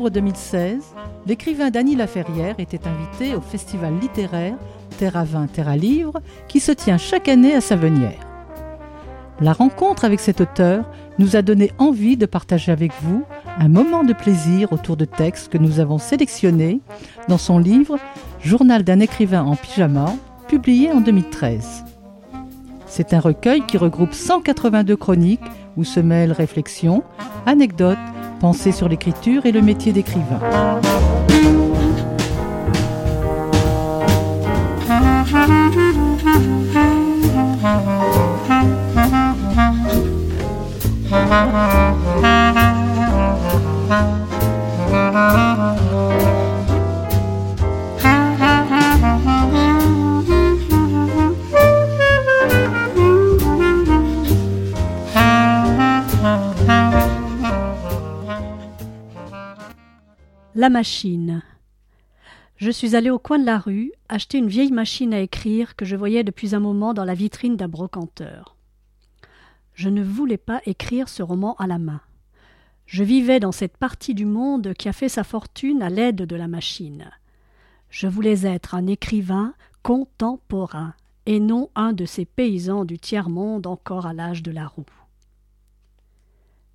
Septembre 2016, l'écrivain Dany Laferrière était invité au festival littéraire Terre à vin, Terre à livre qui se tient chaque année à Savenière. La rencontre avec cet auteur nous a donné envie de partager avec vous un moment de plaisir autour de textes que nous avons sélectionnés dans son livre Journal d'un écrivain en pyjama, publié en 2013. C'est un recueil qui regroupe 182 chroniques où se mêlent réflexions, anecdotes, pensées sur l'écriture et le métier d'écrivain. La machine. Je suis allée au coin de la rue acheter une vieille machine à écrire que je voyais depuis un moment dans la vitrine d'un brocanteur. Je ne voulais pas écrire ce roman à la main. Je vivais dans cette partie du monde qui a fait sa fortune à l'aide de la machine. Je voulais être un écrivain contemporain et non un de ces paysans du tiers-monde encore à l'âge de la roue.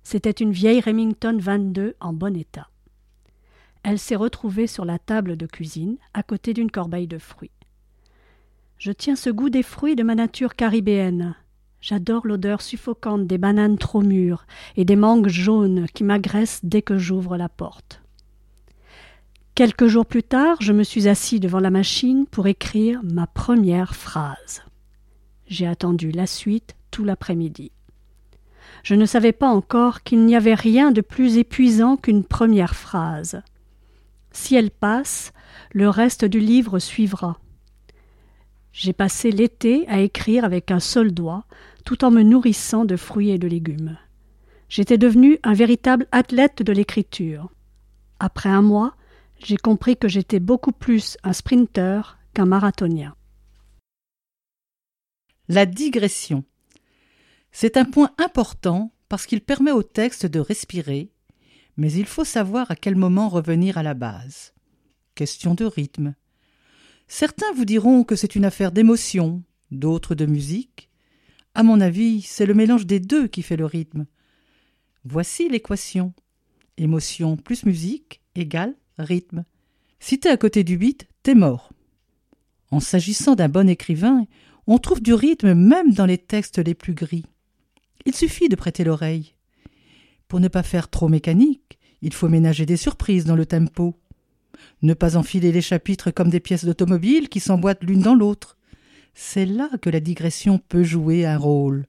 C'était une vieille Remington 22 en bon état. Elle s'est retrouvée sur la table de cuisine, à côté d'une corbeille de fruits. Je tiens ce goût des fruits de ma nature caribéenne. J'adore l'odeur suffocante des bananes trop mûres et des mangues jaunes qui m'agressent dès que j'ouvre la porte. Quelques jours plus tard, je me suis assis devant la machine pour écrire ma première phrase. J'ai attendu la suite tout l'après-midi. Je ne savais pas encore qu'il n'y avait rien de plus épuisant qu'une première phrase. Si elle passe, le reste du livre suivra. J'ai passé l'été à écrire avec un seul doigt, tout en me nourrissant de fruits et de légumes. J'étais devenu un véritable athlète de l'écriture. Après un mois, j'ai compris que j'étais beaucoup plus un sprinter qu'un marathonien. La digression. C'est un point important parce qu'il permet au texte de respirer mais il faut savoir à quel moment revenir à la base. Question de rythme. Certains vous diront que c'est une affaire d'émotion, d'autres de musique. À mon avis, c'est le mélange des deux qui fait le rythme. Voici l'équation. Émotion plus musique égale rythme. Si t'es à côté du beat, t'es mort. En s'agissant d'un bon écrivain, on trouve du rythme même dans les textes les plus gris. Il suffit de prêter l'oreille. Pour ne pas faire trop mécanique, il faut ménager des surprises dans le tempo. Ne pas enfiler les chapitres comme des pièces d'automobile qui s'emboîtent l'une dans l'autre. C'est là que la digression peut jouer un rôle.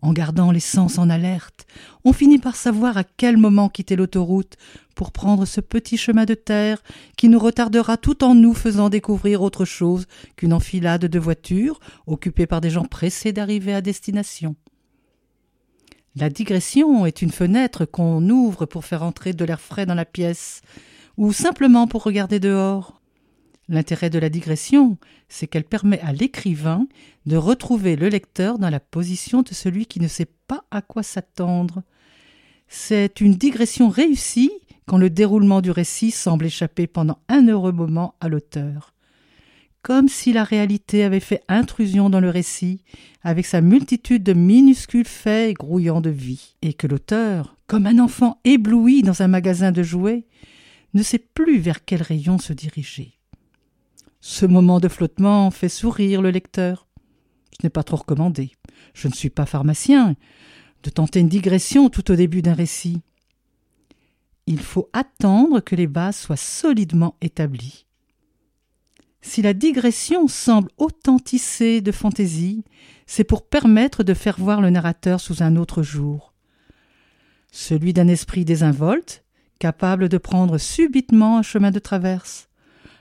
En gardant les sens en alerte, on finit par savoir à quel moment quitter l'autoroute pour prendre ce petit chemin de terre qui nous retardera tout en nous faisant découvrir autre chose qu'une enfilade de voitures occupées par des gens pressés d'arriver à destination. La digression est une fenêtre qu'on ouvre pour faire entrer de l'air frais dans la pièce, ou simplement pour regarder dehors. L'intérêt de la digression, c'est qu'elle permet à l'écrivain de retrouver le lecteur dans la position de celui qui ne sait pas à quoi s'attendre. C'est une digression réussie quand le déroulement du récit semble échapper pendant un heureux moment à l'auteur. Comme si la réalité avait fait intrusion dans le récit, avec sa multitude de minuscules faits grouillant de vie, et que l'auteur, comme un enfant ébloui dans un magasin de jouets, ne sait plus vers quel rayon se diriger. Ce moment de flottement fait sourire le lecteur. Ce n'est pas trop recommandé. Je ne suis pas pharmacien. De tenter une digression tout au début d'un récit. Il faut attendre que les bases soient solidement établies. Si la digression semble authenticée de fantaisie, c'est pour permettre de faire voir le narrateur sous un autre jour. Celui d'un esprit désinvolte, capable de prendre subitement un chemin de traverse,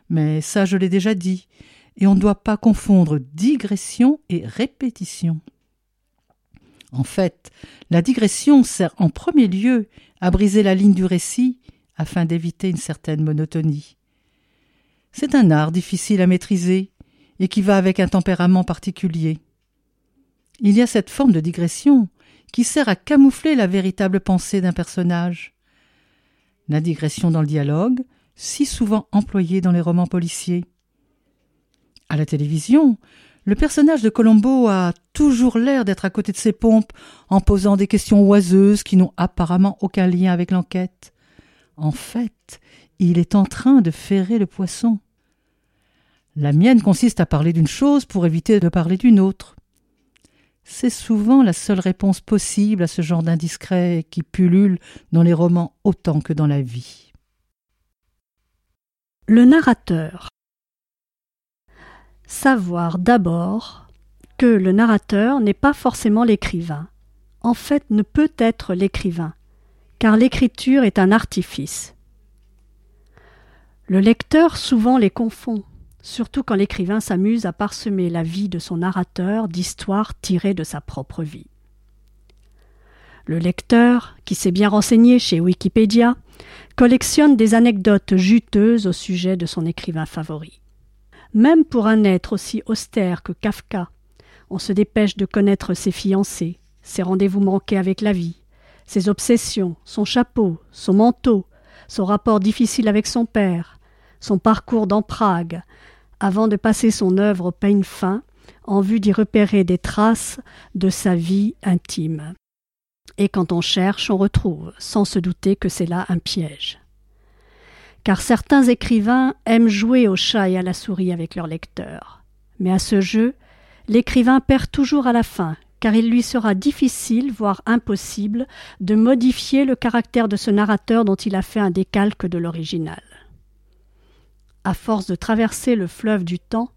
mais ça je l'ai déjà dit, et on ne doit pas confondre digression et répétition. En fait, la digression sert en premier lieu à briser la ligne du récit afin d'éviter une certaine monotonie. C'est un art difficile à maîtriser et qui va avec un tempérament particulier. Il y a cette forme de digression qui sert à camoufler la véritable pensée d'un personnage. La digression dans le dialogue si souvent employé dans les romans policiers. À la télévision, le personnage de Colombo a toujours l'air d'être à côté de ses pompes en posant des questions oiseuses qui n'ont apparemment aucun lien avec l'enquête. En fait, il est en train de ferrer le poisson. La mienne consiste à parler d'une chose pour éviter de parler d'une autre. C'est souvent la seule réponse possible à ce genre d'indiscret qui pullule dans les romans autant que dans la vie. Le narrateur. Savoir d'abord que le narrateur n'est pas forcément l'écrivain, en fait ne peut être l'écrivain, car l'écriture est un artifice. Le lecteur souvent les confond, surtout quand l'écrivain s'amuse à parsemer la vie de son narrateur d'histoires tirées de sa propre vie. Le lecteur, qui s'est bien renseigné chez Wikipédia, collectionne des anecdotes juteuses au sujet de son écrivain favori. Même pour un être aussi austère que Kafka, on se dépêche de connaître ses fiancés, ses rendez-vous manqués avec la vie, ses obsessions, son chapeau, son manteau, son rapport difficile avec son père, son parcours dans Prague, avant de passer son œuvre au peigne fin en vue d'y repérer des traces de sa vie intime. Et quand on cherche, on retrouve, sans se douter que c'est là un piège. Car certains écrivains aiment jouer au chat et à la souris avec leurs lecteurs. Mais à ce jeu, l'écrivain perd toujours à la fin, car il lui sera difficile, voire impossible, de modifier le caractère de ce narrateur dont il a fait un décalque de l'original. À force de traverser le fleuve du temps,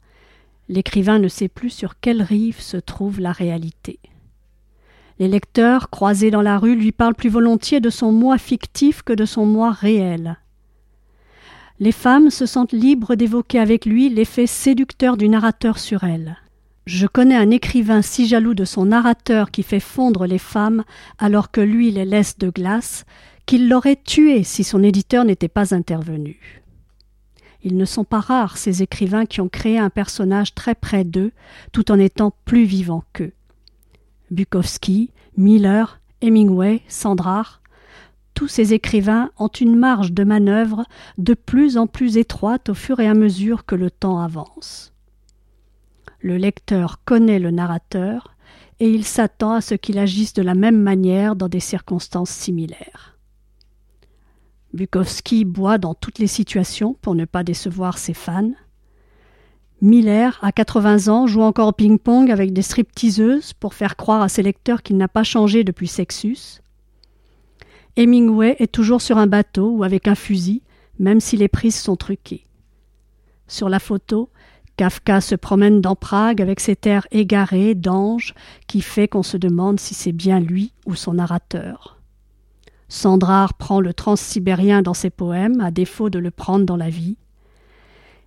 l'écrivain ne sait plus sur quelle rive se trouve la réalité. Les lecteurs, croisés dans la rue, lui parlent plus volontiers de son moi fictif que de son moi réel. Les femmes se sentent libres d'évoquer avec lui l'effet séducteur du narrateur sur elles. Je connais un écrivain si jaloux de son narrateur qui fait fondre les femmes alors que lui les laisse de glace, qu'il l'aurait tué si son éditeur n'était pas intervenu. Ils ne sont pas rares, ces écrivains qui ont créé un personnage très près d'eux, tout en étant plus vivants qu'eux. Bukowski, Miller, Hemingway, Sandrard, tous ces écrivains ont une marge de manœuvre de plus en plus étroite au fur et à mesure que le temps avance. Le lecteur connaît le narrateur et il s'attend à ce qu'il agisse de la même manière dans des circonstances similaires. Bukowski boit dans toutes les situations pour ne pas décevoir ses fans. Miller, à 80 ans, joue encore au ping-pong avec des stripteaseuses pour faire croire à ses lecteurs qu'il n'a pas changé depuis Sexus. Hemingway est toujours sur un bateau ou avec un fusil, même si les prises sont truquées. Sur la photo, Kafka se promène dans Prague avec cet air égaré d'ange qui fait qu'on se demande si c'est bien lui ou son narrateur. Sandrard prend le transsibérien dans ses poèmes, à défaut de le prendre dans la vie.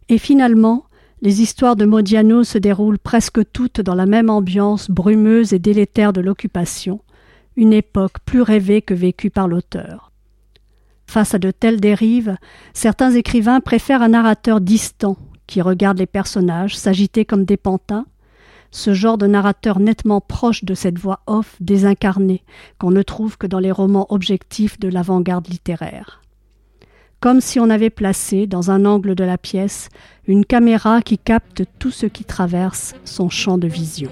Et finalement, les histoires de Modiano se déroulent presque toutes dans la même ambiance brumeuse et délétère de l'occupation, une époque plus rêvée que vécue par l'auteur. Face à de telles dérives, certains écrivains préfèrent un narrateur distant, qui regarde les personnages s'agiter comme des pantins, ce genre de narrateur nettement proche de cette voix off désincarnée qu'on ne trouve que dans les romans objectifs de l'avant-garde littéraire. Comme si on avait placé, dans un angle de la pièce, une caméra qui capte tout ce qui traverse son champ de vision.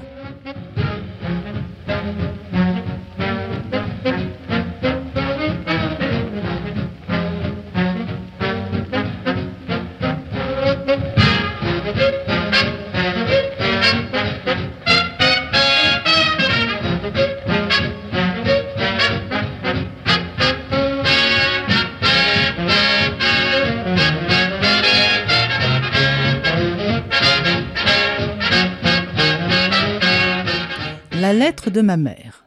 Lettre de ma mère.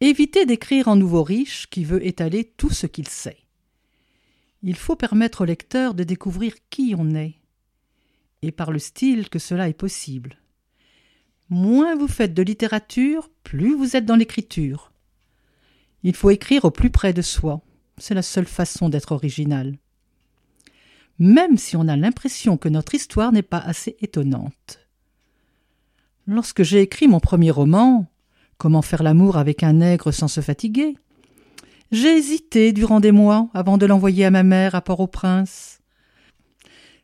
Évitez d'écrire en nouveau riche qui veut étaler tout ce qu'il sait. Il faut permettre au lecteur de découvrir qui on est, et par le style que cela est possible. Moins vous faites de littérature, plus vous êtes dans l'écriture. Il faut écrire au plus près de soi, c'est la seule façon d'être original. Même si on a l'impression que notre histoire n'est pas assez étonnante. Lorsque j'ai écrit mon premier roman, Comment faire l'amour avec un nègre sans se fatiguer, j'ai hésité durant des mois avant de l'envoyer à ma mère à Port-au-Prince.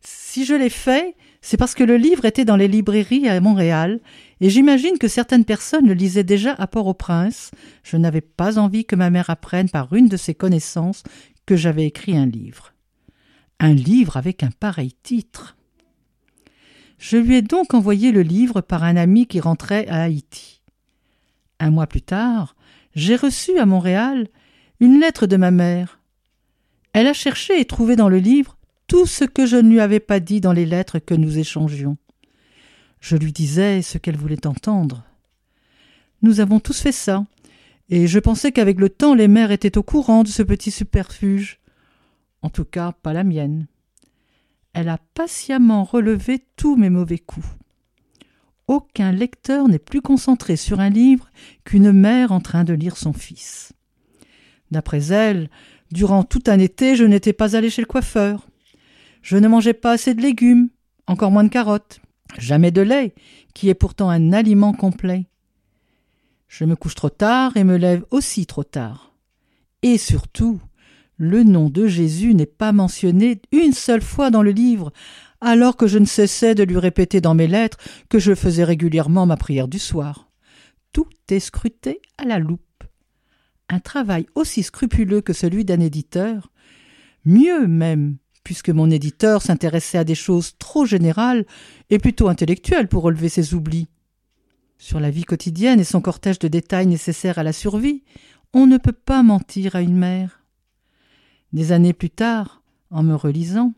Si je l'ai fait, c'est parce que le livre était dans les librairies à Montréal, et j'imagine que certaines personnes le lisaient déjà à Port-au-Prince. Je n'avais pas envie que ma mère apprenne par une de ses connaissances que j'avais écrit un livre. Un livre avec un pareil titre. Je lui ai donc envoyé le livre par un ami qui rentrait à Haïti. Un mois plus tard, j'ai reçu à Montréal une lettre de ma mère. Elle a cherché et trouvé dans le livre tout ce que je ne lui avais pas dit dans les lettres que nous échangions. Je lui disais ce qu'elle voulait entendre. Nous avons tous fait ça, et je pensais qu'avec le temps les mères étaient au courant de ce petit superfuge. En tout cas, pas la mienne elle a patiemment relevé tous mes mauvais coups. Aucun lecteur n'est plus concentré sur un livre qu'une mère en train de lire son fils. D'après elle, durant tout un été, je n'étais pas allé chez le coiffeur. Je ne mangeais pas assez de légumes, encore moins de carottes, jamais de lait, qui est pourtant un aliment complet. Je me couche trop tard et me lève aussi trop tard. Et surtout, le nom de Jésus n'est pas mentionné une seule fois dans le livre, alors que je ne cessais de lui répéter dans mes lettres que je faisais régulièrement ma prière du soir. Tout est scruté à la loupe. Un travail aussi scrupuleux que celui d'un éditeur, mieux même, puisque mon éditeur s'intéressait à des choses trop générales et plutôt intellectuelles pour relever ses oublis. Sur la vie quotidienne et son cortège de détails nécessaires à la survie, on ne peut pas mentir à une mère. Des années plus tard, en me relisant,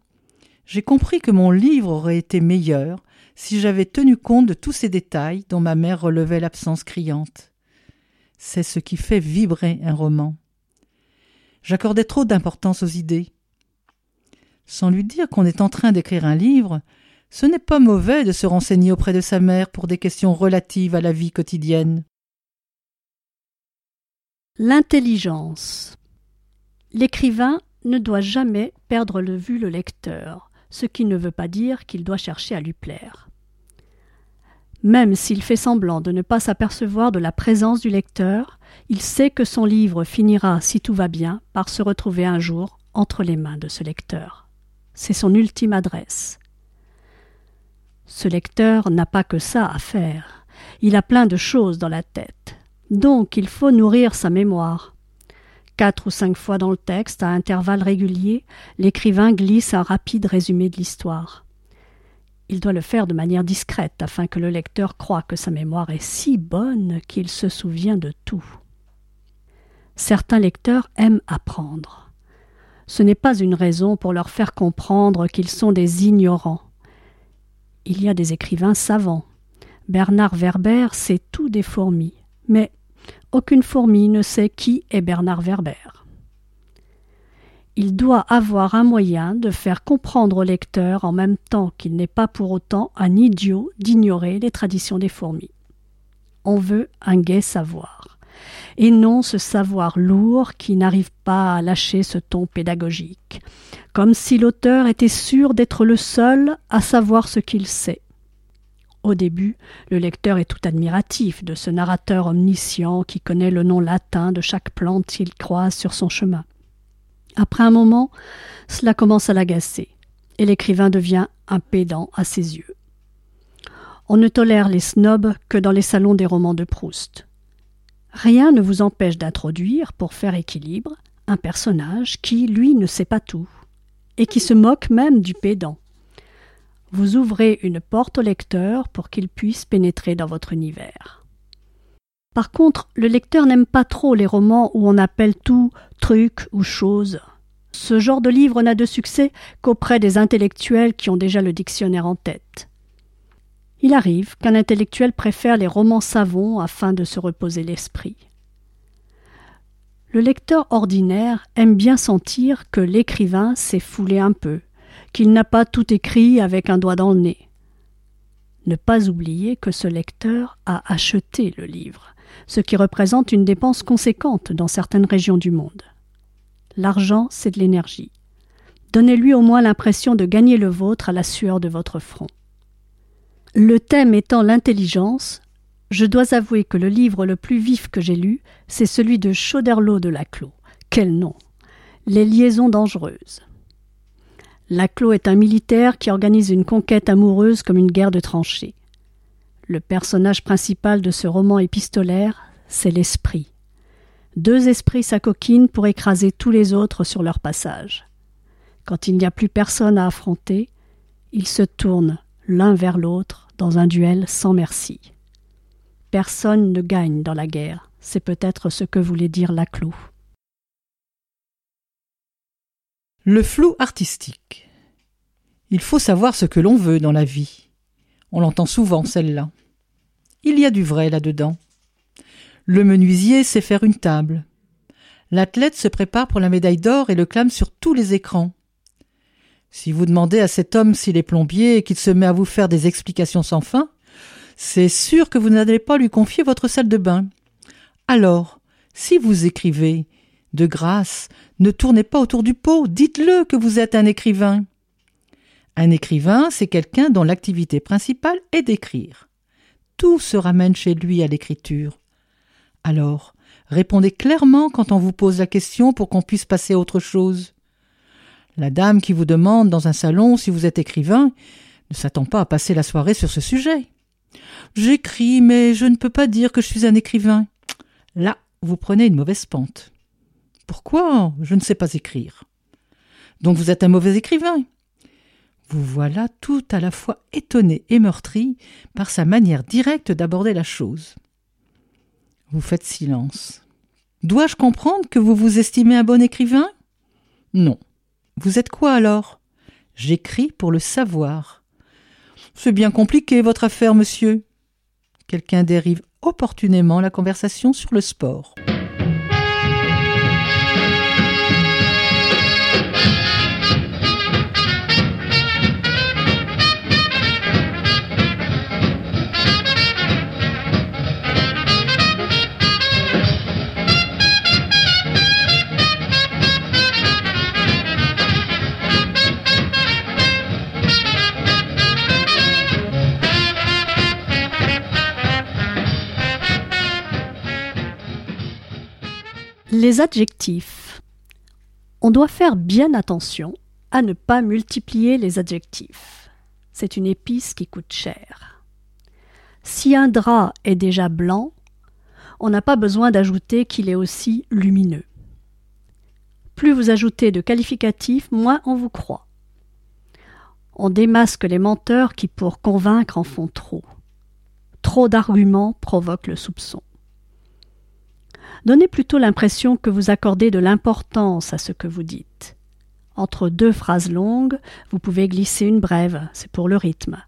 j'ai compris que mon livre aurait été meilleur si j'avais tenu compte de tous ces détails dont ma mère relevait l'absence criante. C'est ce qui fait vibrer un roman. J'accordais trop d'importance aux idées. Sans lui dire qu'on est en train d'écrire un livre, ce n'est pas mauvais de se renseigner auprès de sa mère pour des questions relatives à la vie quotidienne. L'intelligence. L'écrivain ne doit jamais perdre de vue le lecteur, ce qui ne veut pas dire qu'il doit chercher à lui plaire. Même s'il fait semblant de ne pas s'apercevoir de la présence du lecteur, il sait que son livre finira, si tout va bien, par se retrouver un jour entre les mains de ce lecteur. C'est son ultime adresse. Ce lecteur n'a pas que ça à faire. Il a plein de choses dans la tête. Donc il faut nourrir sa mémoire. Quatre ou cinq fois dans le texte, à intervalles réguliers, l'écrivain glisse un rapide résumé de l'histoire. Il doit le faire de manière discrète afin que le lecteur croie que sa mémoire est si bonne qu'il se souvient de tout. Certains lecteurs aiment apprendre. Ce n'est pas une raison pour leur faire comprendre qu'ils sont des ignorants. Il y a des écrivains savants. Bernard Werber sait tout des fourmis, mais aucune fourmi ne sait qui est Bernard Werber. Il doit avoir un moyen de faire comprendre au lecteur en même temps qu'il n'est pas pour autant un idiot d'ignorer les traditions des fourmis. On veut un gai savoir. et non ce savoir lourd qui n'arrive pas à lâcher ce ton pédagogique, comme si l'auteur était sûr d'être le seul à savoir ce qu'il sait. Au début, le lecteur est tout admiratif de ce narrateur omniscient qui connaît le nom latin de chaque plante qu'il croise sur son chemin. Après un moment, cela commence à l'agacer, et l'écrivain devient un pédant à ses yeux. On ne tolère les snobs que dans les salons des romans de Proust. Rien ne vous empêche d'introduire, pour faire équilibre, un personnage qui, lui, ne sait pas tout, et qui se moque même du pédant. Vous ouvrez une porte au lecteur pour qu'il puisse pénétrer dans votre univers. Par contre, le lecteur n'aime pas trop les romans où on appelle tout truc ou chose. Ce genre de livre n'a de succès qu'auprès des intellectuels qui ont déjà le dictionnaire en tête. Il arrive qu'un intellectuel préfère les romans savons afin de se reposer l'esprit. Le lecteur ordinaire aime bien sentir que l'écrivain s'est foulé un peu, qu'il n'a pas tout écrit avec un doigt dans le nez. Ne pas oublier que ce lecteur a acheté le livre, ce qui représente une dépense conséquente dans certaines régions du monde. L'argent, c'est de l'énergie. Donnez-lui au moins l'impression de gagner le vôtre à la sueur de votre front. Le thème étant l'intelligence, je dois avouer que le livre le plus vif que j'ai lu, c'est celui de Chauderlot de Laclos. Quel nom Les liaisons dangereuses. Laclos est un militaire qui organise une conquête amoureuse comme une guerre de tranchées. Le personnage principal de ce roman épistolaire, c'est l'esprit. Deux esprits s'acoquinent pour écraser tous les autres sur leur passage. Quand il n'y a plus personne à affronter, ils se tournent l'un vers l'autre dans un duel sans merci. Personne ne gagne dans la guerre, c'est peut-être ce que voulait dire Laclos. Le flou artistique. Il faut savoir ce que l'on veut dans la vie. On l'entend souvent, celle-là. Il y a du vrai là-dedans. Le menuisier sait faire une table. L'athlète se prépare pour la médaille d'or et le clame sur tous les écrans. Si vous demandez à cet homme s'il est plombier et qu'il se met à vous faire des explications sans fin, c'est sûr que vous n'allez pas lui confier votre salle de bain. Alors, si vous écrivez, de grâce, ne tournez pas autour du pot, dites-le que vous êtes un écrivain. Un écrivain, c'est quelqu'un dont l'activité principale est d'écrire. Tout se ramène chez lui à l'écriture. Alors, répondez clairement quand on vous pose la question pour qu'on puisse passer à autre chose. La dame qui vous demande dans un salon si vous êtes écrivain ne s'attend pas à passer la soirée sur ce sujet. J'écris, mais je ne peux pas dire que je suis un écrivain. Là, vous prenez une mauvaise pente. Pourquoi Je ne sais pas écrire. Donc vous êtes un mauvais écrivain. Vous voilà tout à la fois étonné et meurtri par sa manière directe d'aborder la chose. Vous faites silence. Dois-je comprendre que vous vous estimez un bon écrivain? Non. Vous êtes quoi alors? J'écris pour le savoir. C'est bien compliqué, votre affaire, monsieur. Quelqu'un dérive opportunément la conversation sur le sport. Les adjectifs. On doit faire bien attention à ne pas multiplier les adjectifs. C'est une épice qui coûte cher. Si un drap est déjà blanc, on n'a pas besoin d'ajouter qu'il est aussi lumineux. Plus vous ajoutez de qualificatifs, moins on vous croit. On démasque les menteurs qui, pour convaincre, en font trop. Trop d'arguments provoquent le soupçon. Donnez plutôt l'impression que vous accordez de l'importance à ce que vous dites. Entre deux phrases longues, vous pouvez glisser une brève, c'est pour le rythme.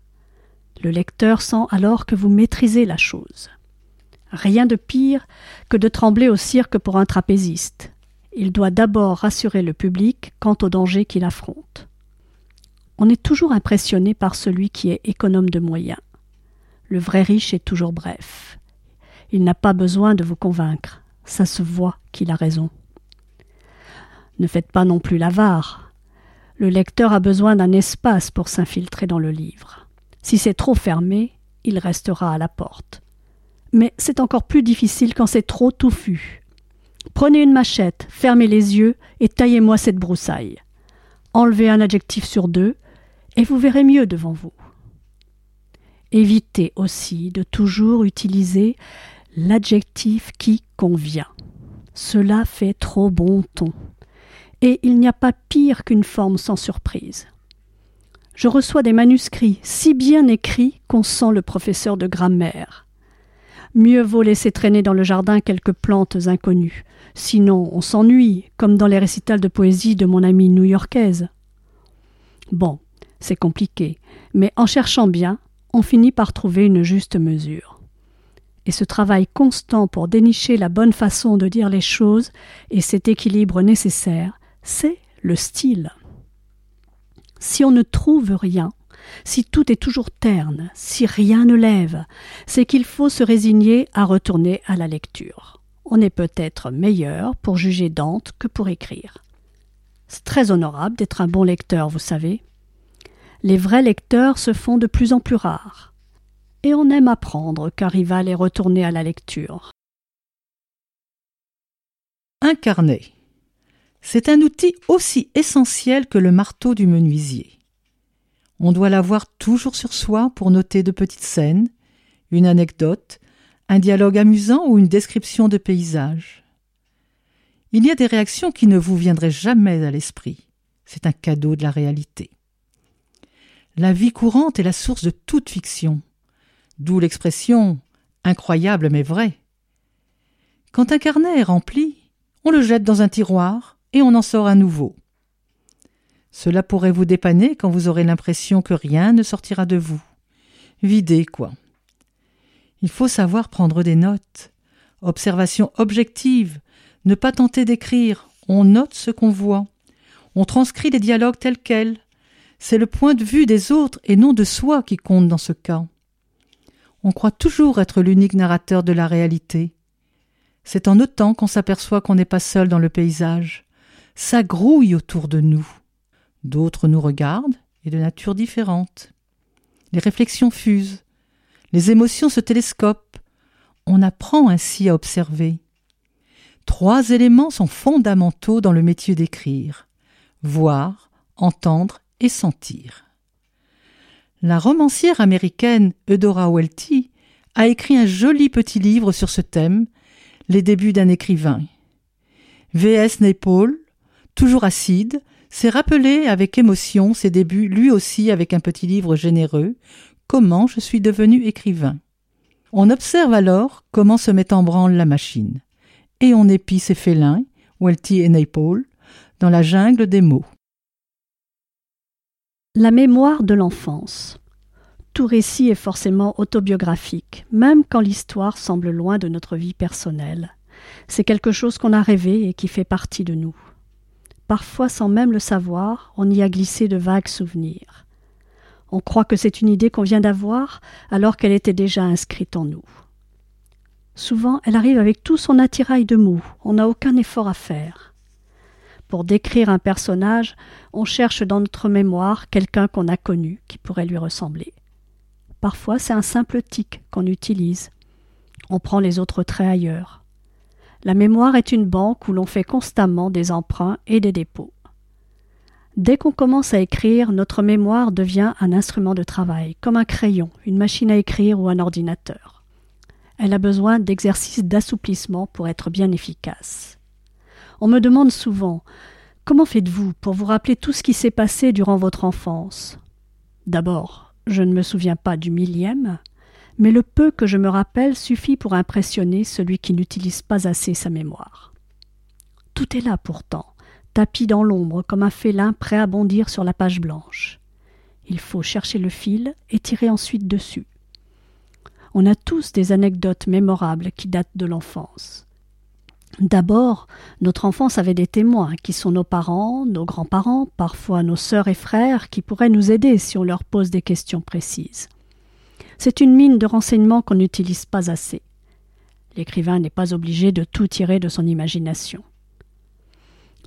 Le lecteur sent alors que vous maîtrisez la chose. Rien de pire que de trembler au cirque pour un trapéziste. Il doit d'abord rassurer le public quant au danger qu'il affronte. On est toujours impressionné par celui qui est économe de moyens. Le vrai riche est toujours bref. Il n'a pas besoin de vous convaincre. Ça se voit qu'il a raison. Ne faites pas non plus l'avare. Le lecteur a besoin d'un espace pour s'infiltrer dans le livre. Si c'est trop fermé, il restera à la porte. Mais c'est encore plus difficile quand c'est trop touffu. Prenez une machette, fermez les yeux et taillez-moi cette broussaille. Enlevez un adjectif sur deux, et vous verrez mieux devant vous. Évitez aussi de toujours utiliser l'adjectif qui convient. Cela fait trop bon ton. Et il n'y a pas pire qu'une forme sans surprise. Je reçois des manuscrits si bien écrits qu'on sent le professeur de grammaire. Mieux vaut laisser traîner dans le jardin quelques plantes inconnues, sinon on s'ennuie, comme dans les récitals de poésie de mon amie new-yorkaise. Bon, c'est compliqué, mais en cherchant bien, on finit par trouver une juste mesure. Et ce travail constant pour dénicher la bonne façon de dire les choses et cet équilibre nécessaire, c'est le style. Si on ne trouve rien, si tout est toujours terne, si rien ne lève, c'est qu'il faut se résigner à retourner à la lecture. On est peut-être meilleur pour juger Dante que pour écrire. C'est très honorable d'être un bon lecteur, vous savez les vrais lecteurs se font de plus en plus rares. Et on aime apprendre qu'Arival est retourné à la lecture. Un carnet. C'est un outil aussi essentiel que le marteau du menuisier. On doit l'avoir toujours sur soi pour noter de petites scènes, une anecdote, un dialogue amusant ou une description de paysage. Il y a des réactions qui ne vous viendraient jamais à l'esprit. C'est un cadeau de la réalité. La vie courante est la source de toute fiction, d'où l'expression incroyable mais vrai. Quand un carnet est rempli, on le jette dans un tiroir et on en sort un nouveau. Cela pourrait vous dépanner quand vous aurez l'impression que rien ne sortira de vous. Videz, quoi. Il faut savoir prendre des notes. Observation objective. Ne pas tenter d'écrire. On note ce qu'on voit. On transcrit les dialogues tels quels. C'est le point de vue des autres et non de soi qui compte dans ce cas. On croit toujours être l'unique narrateur de la réalité. C'est en notant qu'on s'aperçoit qu'on n'est pas seul dans le paysage. Ça grouille autour de nous. D'autres nous regardent et de nature différente. Les réflexions fusent. Les émotions se télescopent. On apprend ainsi à observer. Trois éléments sont fondamentaux dans le métier d'écrire voir, entendre et sentir. La romancière américaine Eudora Welty a écrit un joli petit livre sur ce thème, Les débuts d'un écrivain. V.S. Naipaul, toujours acide, s'est rappelé avec émotion ses débuts, lui aussi avec un petit livre généreux, Comment je suis devenu écrivain. On observe alors comment se met en branle la machine, et on épie ses félins, Welty et Naipaul, dans la jungle des mots. La mémoire de l'enfance. Tout récit est forcément autobiographique, même quand l'histoire semble loin de notre vie personnelle. C'est quelque chose qu'on a rêvé et qui fait partie de nous. Parfois, sans même le savoir, on y a glissé de vagues souvenirs. On croit que c'est une idée qu'on vient d'avoir alors qu'elle était déjà inscrite en nous. Souvent, elle arrive avec tout son attirail de mots, on n'a aucun effort à faire. Pour décrire un personnage, on cherche dans notre mémoire quelqu'un qu'on a connu qui pourrait lui ressembler. Parfois, c'est un simple tic qu'on utilise. On prend les autres traits ailleurs. La mémoire est une banque où l'on fait constamment des emprunts et des dépôts. Dès qu'on commence à écrire, notre mémoire devient un instrument de travail, comme un crayon, une machine à écrire ou un ordinateur. Elle a besoin d'exercices d'assouplissement pour être bien efficace. On me demande souvent Comment faites-vous pour vous rappeler tout ce qui s'est passé durant votre enfance? D'abord, je ne me souviens pas du millième, mais le peu que je me rappelle suffit pour impressionner celui qui n'utilise pas assez sa mémoire. Tout est là pourtant, tapis dans l'ombre comme un félin prêt à bondir sur la page blanche. Il faut chercher le fil et tirer ensuite dessus. On a tous des anecdotes mémorables qui datent de l'enfance. D'abord, notre enfance avait des témoins, qui sont nos parents, nos grands-parents, parfois nos sœurs et frères, qui pourraient nous aider si on leur pose des questions précises. C'est une mine de renseignements qu'on n'utilise pas assez. L'écrivain n'est pas obligé de tout tirer de son imagination.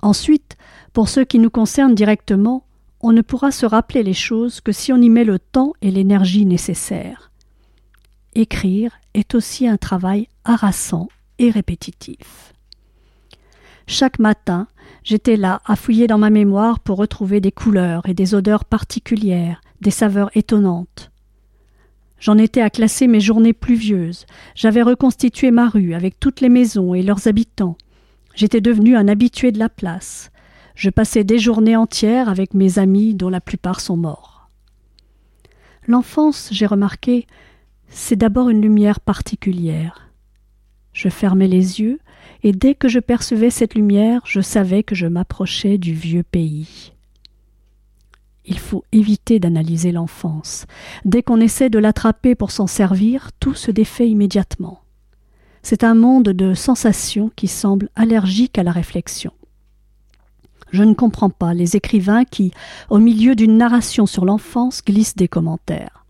Ensuite, pour ceux qui nous concernent directement, on ne pourra se rappeler les choses que si on y met le temps et l'énergie nécessaires. Écrire est aussi un travail harassant et répétitif. Chaque matin, j'étais là à fouiller dans ma mémoire pour retrouver des couleurs et des odeurs particulières, des saveurs étonnantes. J'en étais à classer mes journées pluvieuses. J'avais reconstitué ma rue avec toutes les maisons et leurs habitants. J'étais devenu un habitué de la place. Je passais des journées entières avec mes amis dont la plupart sont morts. L'enfance, j'ai remarqué, c'est d'abord une lumière particulière. Je fermais les yeux, et dès que je percevais cette lumière, je savais que je m'approchais du vieux pays. Il faut éviter d'analyser l'enfance. Dès qu'on essaie de l'attraper pour s'en servir, tout se défait immédiatement. C'est un monde de sensations qui semble allergique à la réflexion. Je ne comprends pas les écrivains qui, au milieu d'une narration sur l'enfance, glissent des commentaires.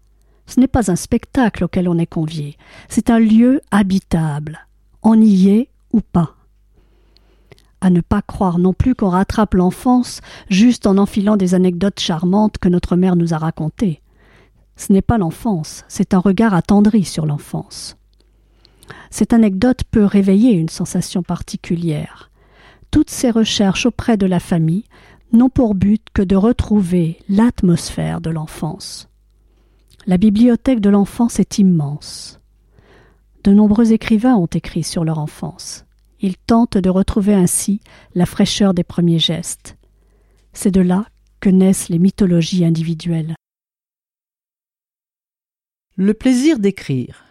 Ce n'est pas un spectacle auquel on est convié, c'est un lieu habitable. On y est pas. À ne pas croire non plus qu'on rattrape l'enfance juste en enfilant des anecdotes charmantes que notre mère nous a racontées. Ce n'est pas l'enfance, c'est un regard attendri sur l'enfance. Cette anecdote peut réveiller une sensation particulière. Toutes ces recherches auprès de la famille n'ont pour but que de retrouver l'atmosphère de l'enfance. La bibliothèque de l'enfance est immense. De nombreux écrivains ont écrit sur leur enfance. Ils tentent de retrouver ainsi la fraîcheur des premiers gestes. C'est de là que naissent les mythologies individuelles. Le plaisir d'écrire.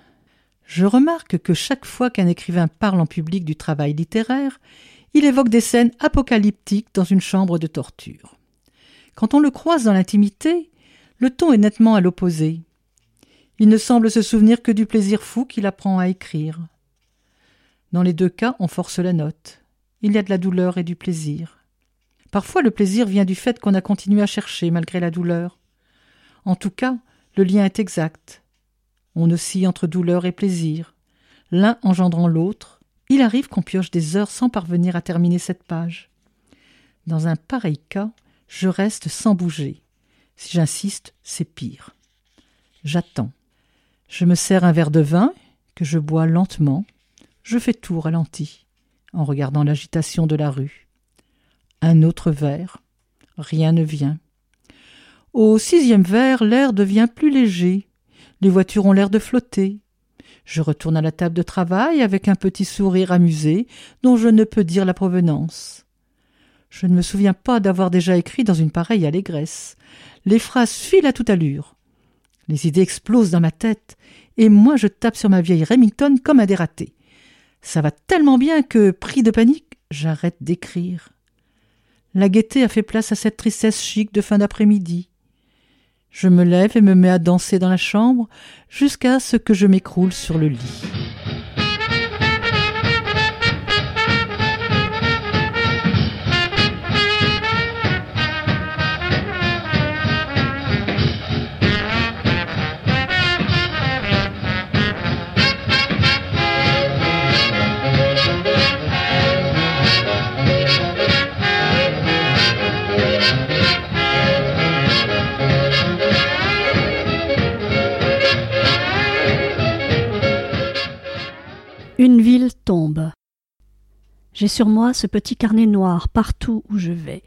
Je remarque que chaque fois qu'un écrivain parle en public du travail littéraire, il évoque des scènes apocalyptiques dans une chambre de torture. Quand on le croise dans l'intimité, le ton est nettement à l'opposé. Il ne semble se souvenir que du plaisir fou qu'il apprend à écrire. Dans les deux cas, on force la note. Il y a de la douleur et du plaisir. Parfois, le plaisir vient du fait qu'on a continué à chercher malgré la douleur. En tout cas, le lien est exact. On oscille entre douleur et plaisir, l'un engendrant l'autre. Il arrive qu'on pioche des heures sans parvenir à terminer cette page. Dans un pareil cas, je reste sans bouger. Si j'insiste, c'est pire. J'attends. Je me sers un verre de vin que je bois lentement. Je fais tout ralenti, en regardant l'agitation de la rue. Un autre verre. Rien ne vient. Au sixième verre, l'air devient plus léger, les voitures ont l'air de flotter. Je retourne à la table de travail avec un petit sourire amusé dont je ne peux dire la provenance. Je ne me souviens pas d'avoir déjà écrit dans une pareille allégresse. Les phrases filent à toute allure. Les idées explosent dans ma tête, et moi je tape sur ma vieille Remington comme un dératé. Ça va tellement bien que, pris de panique, j'arrête d'écrire. La gaieté a fait place à cette tristesse chic de fin d'après-midi. Je me lève et me mets à danser dans la chambre jusqu'à ce que je m'écroule sur le lit. J'ai sur moi ce petit carnet noir partout où je vais.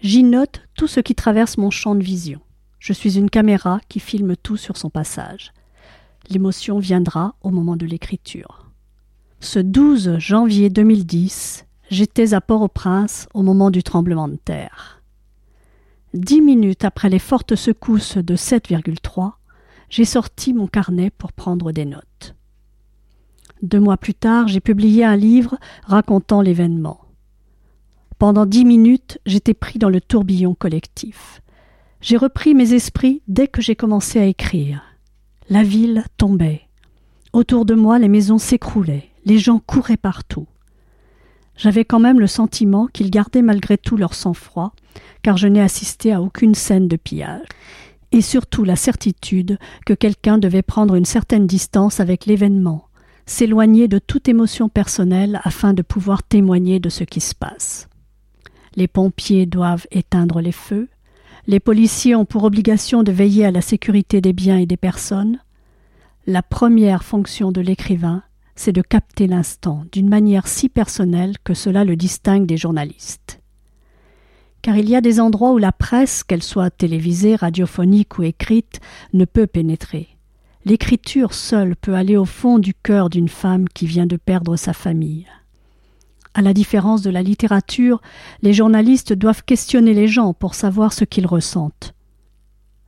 J'y note tout ce qui traverse mon champ de vision. Je suis une caméra qui filme tout sur son passage. L'émotion viendra au moment de l'écriture. Ce 12 janvier 2010, j'étais à Port-au-Prince au moment du tremblement de terre. Dix minutes après les fortes secousses de 7,3, j'ai sorti mon carnet pour prendre des notes. Deux mois plus tard, j'ai publié un livre racontant l'événement. Pendant dix minutes, j'étais pris dans le tourbillon collectif. J'ai repris mes esprits dès que j'ai commencé à écrire. La ville tombait. Autour de moi, les maisons s'écroulaient, les gens couraient partout. J'avais quand même le sentiment qu'ils gardaient malgré tout leur sang-froid, car je n'ai assisté à aucune scène de pillage, et surtout la certitude que quelqu'un devait prendre une certaine distance avec l'événement, s'éloigner de toute émotion personnelle afin de pouvoir témoigner de ce qui se passe. Les pompiers doivent éteindre les feux, les policiers ont pour obligation de veiller à la sécurité des biens et des personnes. La première fonction de l'écrivain, c'est de capter l'instant d'une manière si personnelle que cela le distingue des journalistes. Car il y a des endroits où la presse, qu'elle soit télévisée, radiophonique ou écrite, ne peut pénétrer. L'écriture seule peut aller au fond du cœur d'une femme qui vient de perdre sa famille. À la différence de la littérature, les journalistes doivent questionner les gens pour savoir ce qu'ils ressentent.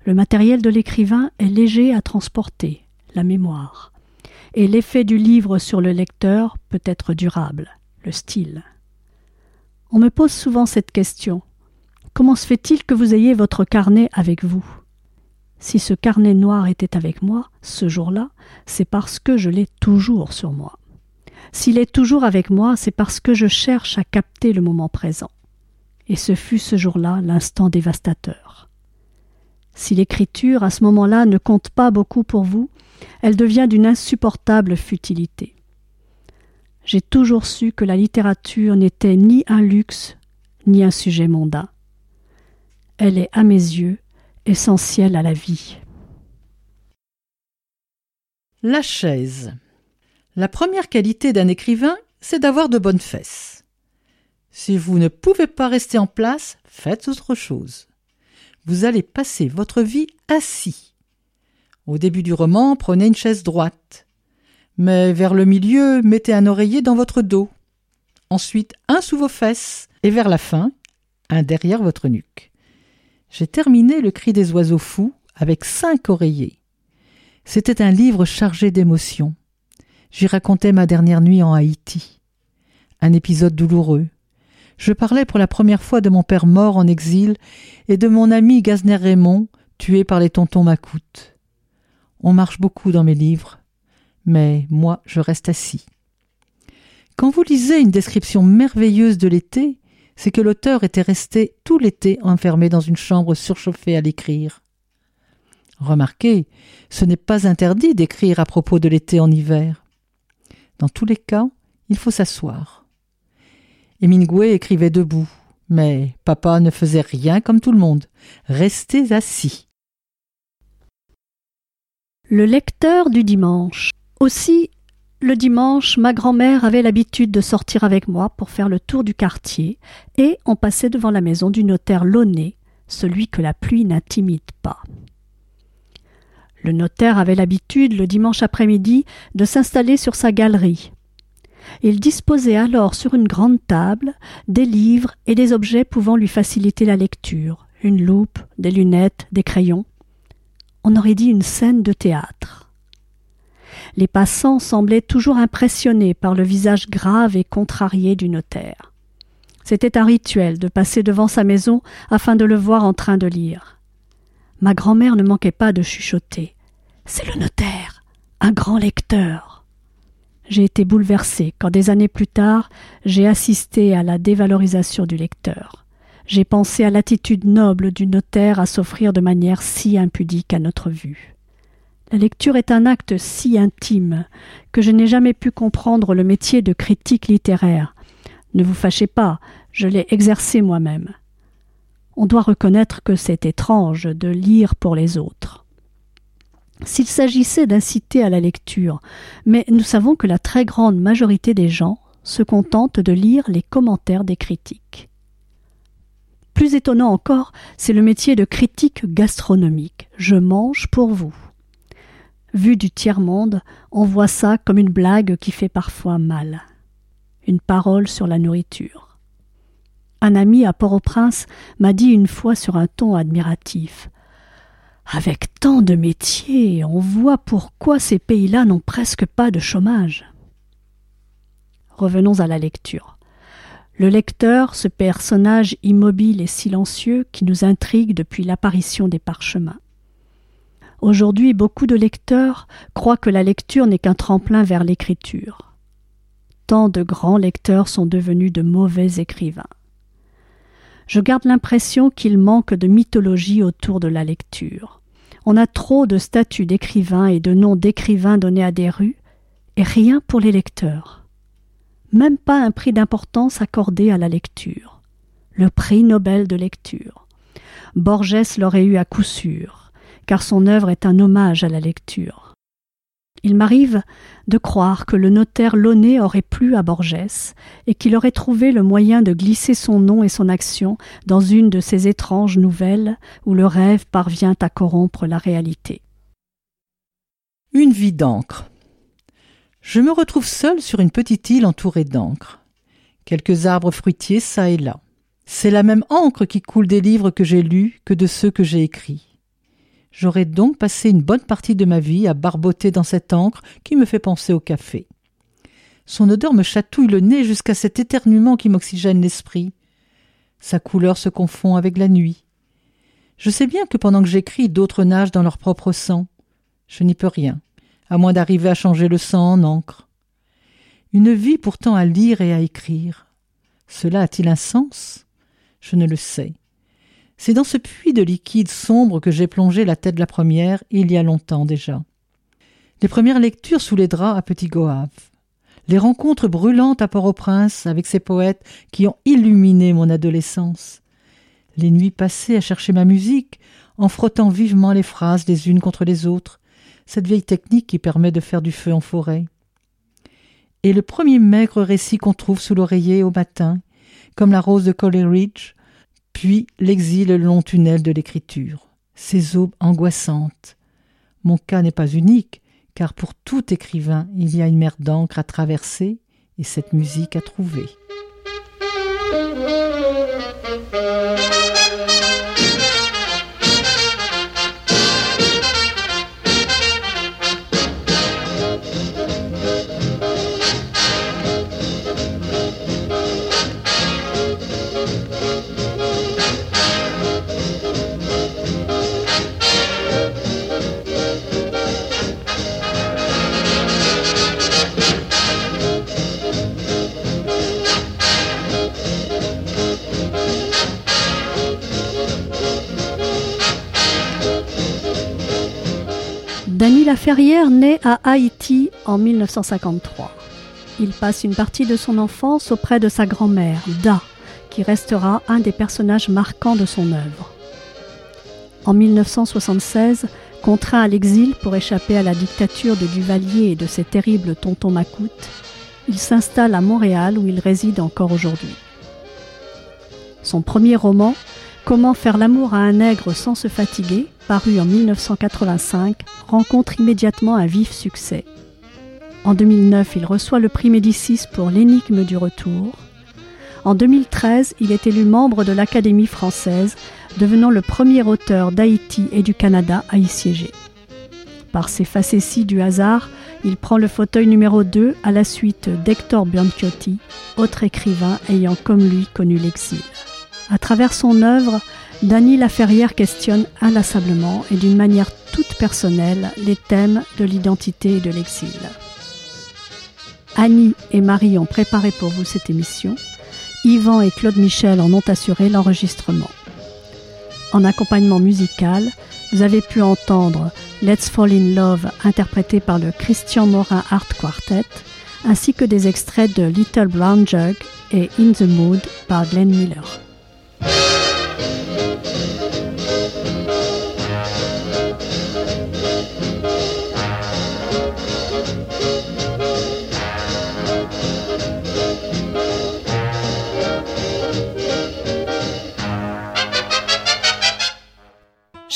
Le matériel de l'écrivain est léger à transporter, la mémoire, et l'effet du livre sur le lecteur peut être durable, le style. On me pose souvent cette question. Comment se fait-il que vous ayez votre carnet avec vous? Si ce carnet noir était avec moi, ce jour-là, c'est parce que je l'ai toujours sur moi. S'il est toujours avec moi, c'est parce que je cherche à capter le moment présent. Et ce fut ce jour-là l'instant dévastateur. Si l'écriture, à ce moment-là, ne compte pas beaucoup pour vous, elle devient d'une insupportable futilité. J'ai toujours su que la littérature n'était ni un luxe, ni un sujet mondain. Elle est, à mes yeux, essentielle à la vie. La chaise. La première qualité d'un écrivain, c'est d'avoir de bonnes fesses. Si vous ne pouvez pas rester en place, faites autre chose. Vous allez passer votre vie assis. Au début du roman, prenez une chaise droite. Mais vers le milieu, mettez un oreiller dans votre dos. Ensuite, un sous vos fesses. Et vers la fin, un derrière votre nuque. J'ai terminé Le cri des oiseaux fous avec cinq oreillers. C'était un livre chargé d'émotions. J'y racontais ma dernière nuit en Haïti. Un épisode douloureux. Je parlais pour la première fois de mon père mort en exil et de mon ami Gazner Raymond, tué par les tontons Macoutes. On marche beaucoup dans mes livres, mais moi je reste assis. Quand vous lisez une description merveilleuse de l'été, c'est que l'auteur était resté tout l'été enfermé dans une chambre surchauffée à l'écrire. Remarquez, ce n'est pas interdit d'écrire à propos de l'été en hiver. Dans tous les cas, il faut s'asseoir. Hemingway écrivait debout, mais papa ne faisait rien comme tout le monde. Restez assis. Le lecteur du dimanche. Aussi, le dimanche, ma grand-mère avait l'habitude de sortir avec moi pour faire le tour du quartier, et on passait devant la maison du notaire Launay, celui que la pluie n'intimide pas. Le notaire avait l'habitude, le dimanche après-midi, de s'installer sur sa galerie. Il disposait alors sur une grande table des livres et des objets pouvant lui faciliter la lecture une loupe, des lunettes, des crayons. On aurait dit une scène de théâtre. Les passants semblaient toujours impressionnés par le visage grave et contrarié du notaire. C'était un rituel de passer devant sa maison afin de le voir en train de lire. Ma grand-mère ne manquait pas de chuchoter. C'est le notaire, un grand lecteur. J'ai été bouleversé quand des années plus tard j'ai assisté à la dévalorisation du lecteur. J'ai pensé à l'attitude noble du notaire à s'offrir de manière si impudique à notre vue. La lecture est un acte si intime que je n'ai jamais pu comprendre le métier de critique littéraire. Ne vous fâchez pas, je l'ai exercé moi-même. On doit reconnaître que c'est étrange de lire pour les autres s'il s'agissait d'inciter à la lecture, mais nous savons que la très grande majorité des gens se contentent de lire les commentaires des critiques. Plus étonnant encore, c'est le métier de critique gastronomique. Je mange pour vous. Vu du tiers-monde, on voit ça comme une blague qui fait parfois mal. Une parole sur la nourriture. Un ami à Port-au-Prince m'a dit une fois sur un ton admiratif avec tant de métiers, on voit pourquoi ces pays-là n'ont presque pas de chômage. Revenons à la lecture. Le lecteur, ce personnage immobile et silencieux qui nous intrigue depuis l'apparition des parchemins. Aujourd'hui, beaucoup de lecteurs croient que la lecture n'est qu'un tremplin vers l'écriture. Tant de grands lecteurs sont devenus de mauvais écrivains. Je garde l'impression qu'il manque de mythologie autour de la lecture. On a trop de statuts d'écrivains et de noms d'écrivains donnés à des rues, et rien pour les lecteurs. Même pas un prix d'importance accordé à la lecture. Le prix Nobel de lecture. Borges l'aurait eu à coup sûr, car son œuvre est un hommage à la lecture. Il m'arrive de croire que le notaire Launay aurait plu à Borges et qu'il aurait trouvé le moyen de glisser son nom et son action dans une de ces étranges nouvelles où le rêve parvient à corrompre la réalité. Une vie d'encre. Je me retrouve seul sur une petite île entourée d'encre. Quelques arbres fruitiers çà et là. C'est la même encre qui coule des livres que j'ai lus que de ceux que j'ai écrits. J'aurais donc passé une bonne partie de ma vie à barboter dans cette encre qui me fait penser au café. Son odeur me chatouille le nez jusqu'à cet éternuement qui m'oxygène l'esprit. Sa couleur se confond avec la nuit. Je sais bien que pendant que j'écris, d'autres nagent dans leur propre sang. Je n'y peux rien, à moins d'arriver à changer le sang en encre. Une vie pourtant à lire et à écrire. Cela a-t-il un sens? Je ne le sais. C'est dans ce puits de liquide sombre que j'ai plongé la tête la première, il y a longtemps déjà. Les premières lectures sous les draps à Petit Goave. Les rencontres brûlantes à Port-au-Prince avec ces poètes qui ont illuminé mon adolescence. Les nuits passées à chercher ma musique, en frottant vivement les phrases les unes contre les autres, cette vieille technique qui permet de faire du feu en forêt. Et le premier maigre récit qu'on trouve sous l'oreiller au matin, comme la rose de Coleridge, puis l'exil le long tunnel de l'écriture, ces aubes angoissantes. Mon cas n'est pas unique, car pour tout écrivain, il y a une mer d'encre à traverser et cette musique à trouver. Dany Laferrière naît à Haïti en 1953. Il passe une partie de son enfance auprès de sa grand-mère, Da, qui restera un des personnages marquants de son œuvre. En 1976, contraint à l'exil pour échapper à la dictature de Duvalier et de ses terribles tontons macoutes, il s'installe à Montréal où il réside encore aujourd'hui. Son premier roman, Comment faire l'amour à un nègre sans se fatiguer, paru en 1985, rencontre immédiatement un vif succès. En 2009, il reçoit le prix Médicis pour L'énigme du retour. En 2013, il est élu membre de l'Académie française, devenant le premier auteur d'Haïti et du Canada à y siéger. Par ses facéties du hasard, il prend le fauteuil numéro 2 à la suite d'Hector Bianchiotti, autre écrivain ayant comme lui connu l'exil. À travers son œuvre, Dany Laferrière questionne inlassablement et d'une manière toute personnelle les thèmes de l'identité et de l'exil. Annie et Marie ont préparé pour vous cette émission. Yvan et Claude Michel en ont assuré l'enregistrement. En accompagnement musical, vous avez pu entendre Let's Fall in Love interprété par le Christian Morin Art Quartet, ainsi que des extraits de Little Brown Jug et In the Mood par Glenn Miller.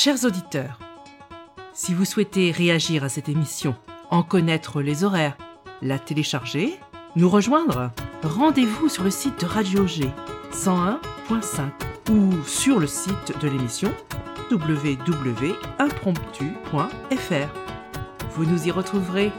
Chers auditeurs, si vous souhaitez réagir à cette émission, en connaître les horaires, la télécharger, nous rejoindre, rendez-vous sur le site de Radio G 101.5 ou sur le site de l'émission www.impromptu.fr. Vous nous y retrouverez